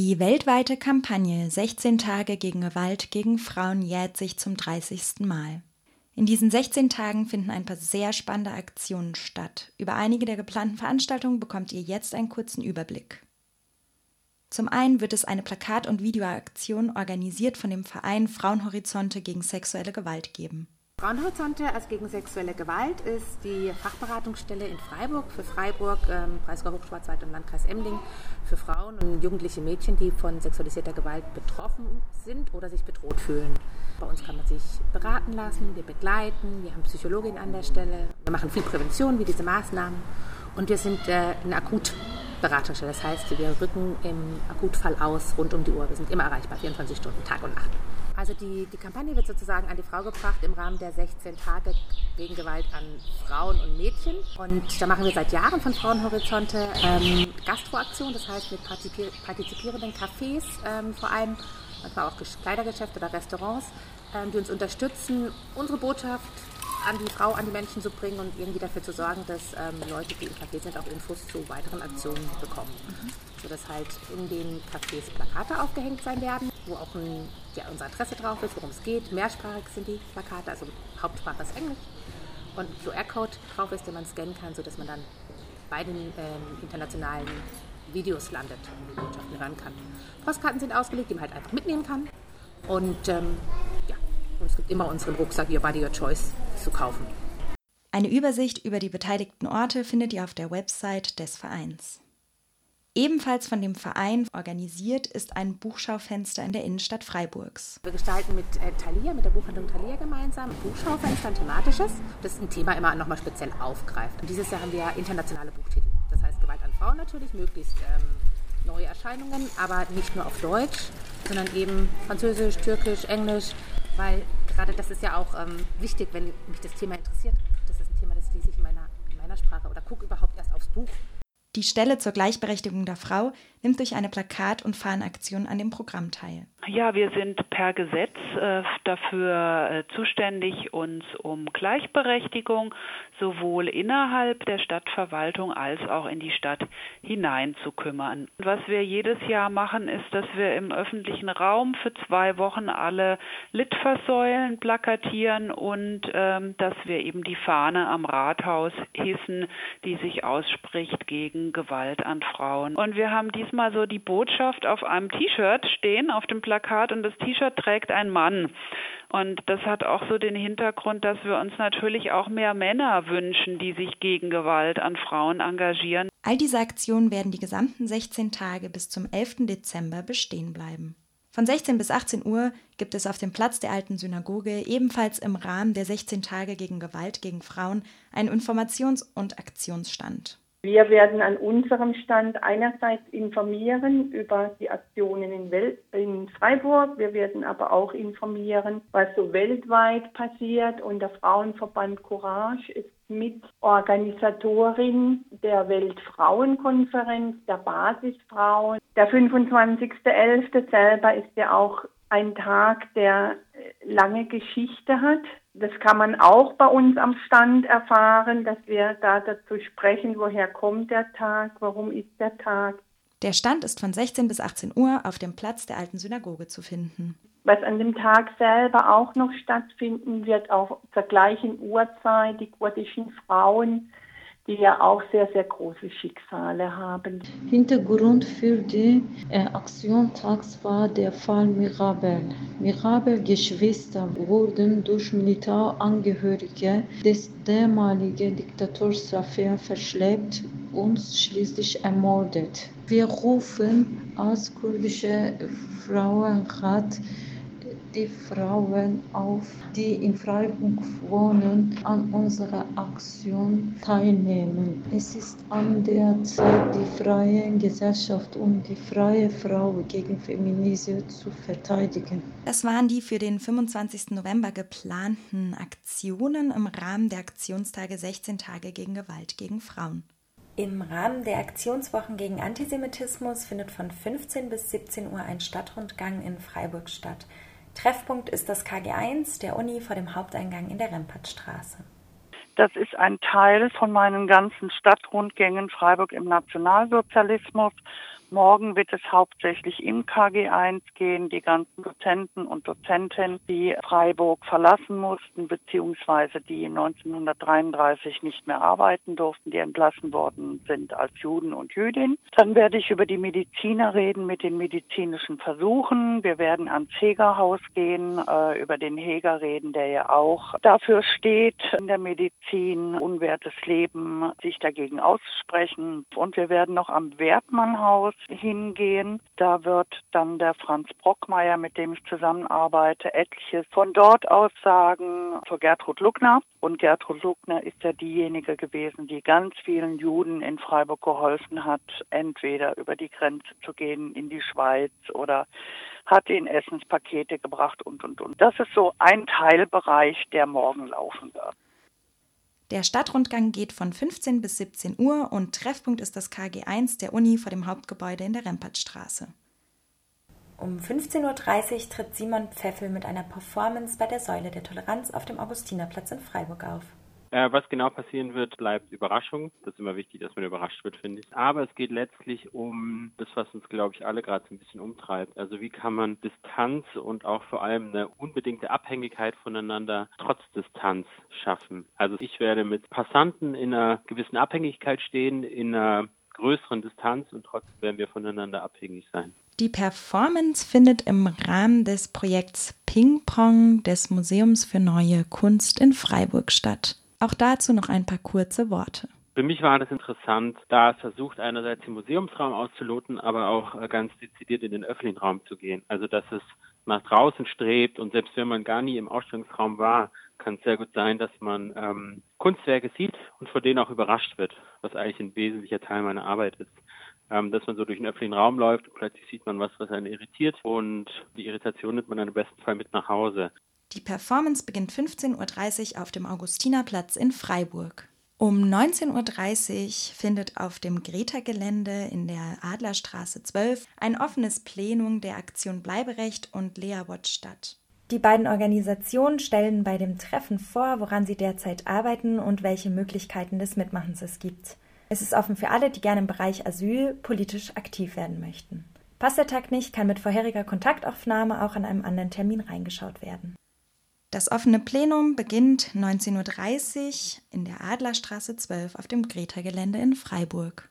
Die weltweite Kampagne 16 Tage gegen Gewalt gegen Frauen jährt sich zum 30. Mal. In diesen 16 Tagen finden ein paar sehr spannende Aktionen statt. Über einige der geplanten Veranstaltungen bekommt ihr jetzt einen kurzen Überblick. Zum einen wird es eine Plakat- und Videoaktion organisiert von dem Verein Frauenhorizonte gegen sexuelle Gewalt geben. Frauenhorizonte als gegen sexuelle Gewalt ist die Fachberatungsstelle in Freiburg. Für Freiburg, ähm, Breisgau Hochschwarzwald und Landkreis Emding. Für Frauen und jugendliche Mädchen, die von sexualisierter Gewalt betroffen sind oder sich bedroht fühlen. Bei uns kann man sich beraten lassen, wir begleiten, wir haben Psychologin an der Stelle, wir machen viel Prävention wie diese Maßnahmen. Und wir sind äh, eine Akutberatungsstelle, das heißt, wir rücken im Akutfall aus rund um die Uhr, wir sind immer erreichbar, 24 Stunden, Tag und Nacht. Also die, die Kampagne wird sozusagen an die Frau gebracht im Rahmen der 16 Tage gegen Gewalt an Frauen und Mädchen. Und da machen wir seit Jahren von Frauenhorizonte ähm, Gastroaktionen, das heißt mit partizipierenden Cafés ähm, vor allem, manchmal auch Kleidergeschäfte oder Restaurants, ähm, die uns unterstützen, unsere Botschaft an die Frau, an die Menschen zu bringen und irgendwie dafür zu sorgen, dass ähm, Leute, die im Café sind, auch Infos zu weiteren Aktionen bekommen. Mhm. Sodass halt in den Cafés Plakate aufgehängt sein werden, wo auch ein, ja, unsere Adresse drauf ist, worum es geht. Mehrsprachig sind die Plakate, also Hauptsprache ist Englisch. Und QR-Code drauf ist, den man scannen kann, sodass man dann bei den ähm, internationalen Videos landet und die Botschaften hören kann. Postkarten sind ausgelegt, die man halt einfach mitnehmen kann. Und ähm, ja, und es gibt immer unseren Rucksack Your Body Your Choice zu kaufen. Eine Übersicht über die beteiligten Orte findet ihr auf der Website des Vereins. Ebenfalls von dem Verein organisiert ist ein Buchschaufenster in der Innenstadt Freiburgs. Wir gestalten mit äh, Thalia, mit der Buchhandlung Thalia gemeinsam ein Buchschaufenster, ein thematisches, das ein Thema immer nochmal speziell aufgreift. Und dieses Jahr haben wir internationale Buchtitel. Das heißt Gewalt an Frauen natürlich, möglichst ähm, neue Erscheinungen, aber nicht nur auf Deutsch, sondern eben Französisch, Türkisch, Englisch, weil gerade das ist ja auch ähm, wichtig, wenn mich das Thema interessiert. Das ist ein Thema, das lese ich in meiner, in meiner Sprache oder gucke überhaupt erst aufs Buch. Die Stelle zur Gleichberechtigung der Frau nimmt durch eine Plakat- und Fahnenaktion an dem Programm teil. Ja, wir sind per Gesetz äh, dafür äh, zuständig, uns um Gleichberechtigung sowohl innerhalb der Stadtverwaltung als auch in die Stadt hinein zu kümmern. Was wir jedes Jahr machen, ist, dass wir im öffentlichen Raum für zwei Wochen alle Litfaßsäulen plakatieren und ähm, dass wir eben die Fahne am Rathaus hissen, die sich ausspricht gegen Gewalt an Frauen. Und wir haben diesmal so die Botschaft auf einem T-Shirt stehen, auf dem Plakat und das T-Shirt trägt ein Mann. Und das hat auch so den Hintergrund, dass wir uns natürlich auch mehr Männer wünschen, die sich gegen Gewalt an Frauen engagieren. All diese Aktionen werden die gesamten 16 Tage bis zum 11. Dezember bestehen bleiben. Von 16 bis 18 Uhr gibt es auf dem Platz der alten Synagoge ebenfalls im Rahmen der 16 Tage gegen Gewalt gegen Frauen einen Informations- und Aktionsstand. Wir werden an unserem Stand einerseits informieren über die Aktionen in, Wel in Freiburg. Wir werden aber auch informieren, was so weltweit passiert. Und der Frauenverband Courage ist Mitorganisatorin der Weltfrauenkonferenz der Basisfrauen. Der 25.11. selber ist ja auch ein Tag, der lange Geschichte hat. Das kann man auch bei uns am Stand erfahren, dass wir da dazu sprechen, woher kommt der Tag, warum ist der Tag. Der Stand ist von 16 bis 18 Uhr auf dem Platz der alten Synagoge zu finden. Was an dem Tag selber auch noch stattfinden wird, auch zur gleichen Uhrzeit, die kurdischen Frauen die ja auch sehr, sehr große Schicksale haben. Hintergrund für die äh, Aktion tags war der Fall Mirabel. Mirabel Geschwister wurden durch Militärangehörige des damaligen Diktators Safir verschleppt und schließlich ermordet. Wir rufen als kurdische Frauenrat die Frauen auf, die in Freiburg wohnen, an unserer Aktion teilnehmen. Es ist an der Zeit, die freie Gesellschaft und die freie Frau gegen Feminismus zu verteidigen. Das waren die für den 25. November geplanten Aktionen im Rahmen der Aktionstage 16 Tage gegen Gewalt gegen Frauen. Im Rahmen der Aktionswochen gegen Antisemitismus findet von 15 bis 17 Uhr ein Stadtrundgang in Freiburg statt. Treffpunkt ist das KG1 der Uni vor dem Haupteingang in der Rempertstraße. Das ist ein Teil von meinen ganzen Stadtrundgängen Freiburg im Nationalsozialismus, Morgen wird es hauptsächlich im KG1 gehen. Die ganzen Dozenten und Dozentinnen, die Freiburg verlassen mussten, beziehungsweise die 1933 nicht mehr arbeiten durften, die entlassen worden sind als Juden und Jüdin. Dann werde ich über die Mediziner reden mit den medizinischen Versuchen. Wir werden ans Hegerhaus gehen, äh, über den Heger reden, der ja auch dafür steht, in der Medizin unwertes Leben sich dagegen aussprechen. Und wir werden noch am Wertmannhaus hingehen. Da wird dann der Franz Brockmeier, mit dem ich zusammenarbeite, etliches von dort aus sagen zur Gertrud Luckner. Und Gertrud Luckner ist ja diejenige gewesen, die ganz vielen Juden in Freiburg geholfen hat, entweder über die Grenze zu gehen in die Schweiz oder hat ihnen Essenspakete gebracht und, und, und. Das ist so ein Teilbereich, der morgen laufen wird. Der Stadtrundgang geht von 15 bis 17 Uhr und Treffpunkt ist das KG1 der Uni vor dem Hauptgebäude in der Rempertstraße. Um 15.30 Uhr tritt Simon Pfeffel mit einer Performance bei der Säule der Toleranz auf dem Augustinerplatz in Freiburg auf. Äh, was genau passieren wird, bleibt Überraschung. Das ist immer wichtig, dass man überrascht wird, finde ich. Aber es geht letztlich um das, was uns, glaube ich, alle gerade so ein bisschen umtreibt. Also wie kann man Distanz und auch vor allem eine unbedingte Abhängigkeit voneinander trotz Distanz schaffen. Also ich werde mit Passanten in einer gewissen Abhängigkeit stehen, in einer größeren Distanz und trotzdem werden wir voneinander abhängig sein. Die Performance findet im Rahmen des Projekts Ping Pong des Museums für Neue Kunst in Freiburg statt. Auch dazu noch ein paar kurze Worte. Für mich war das interessant, da es versucht, einerseits den Museumsraum auszuloten, aber auch äh, ganz dezidiert in den öffentlichen Raum zu gehen. Also, dass es nach draußen strebt und selbst wenn man gar nie im Ausstellungsraum war, kann es sehr gut sein, dass man ähm, Kunstwerke sieht und vor denen auch überrascht wird, was eigentlich ein wesentlicher Teil meiner Arbeit ist. Ähm, dass man so durch den öffentlichen Raum läuft und plötzlich sieht man was, was einen irritiert und die Irritation nimmt man dann im besten Fall mit nach Hause. Die Performance beginnt 15.30 Uhr auf dem Augustinerplatz in Freiburg. Um 19.30 Uhr findet auf dem Greta-Gelände in der Adlerstraße 12 ein offenes Plenum der Aktion Bleiberecht und Lea Watch statt. Die beiden Organisationen stellen bei dem Treffen vor, woran sie derzeit arbeiten und welche Möglichkeiten des Mitmachens es gibt. Es ist offen für alle, die gerne im Bereich Asyl politisch aktiv werden möchten. Passt der Tag nicht, kann mit vorheriger Kontaktaufnahme auch an einem anderen Termin reingeschaut werden. Das offene Plenum beginnt 19.30 Uhr in der Adlerstraße 12 auf dem Greta-Gelände in Freiburg.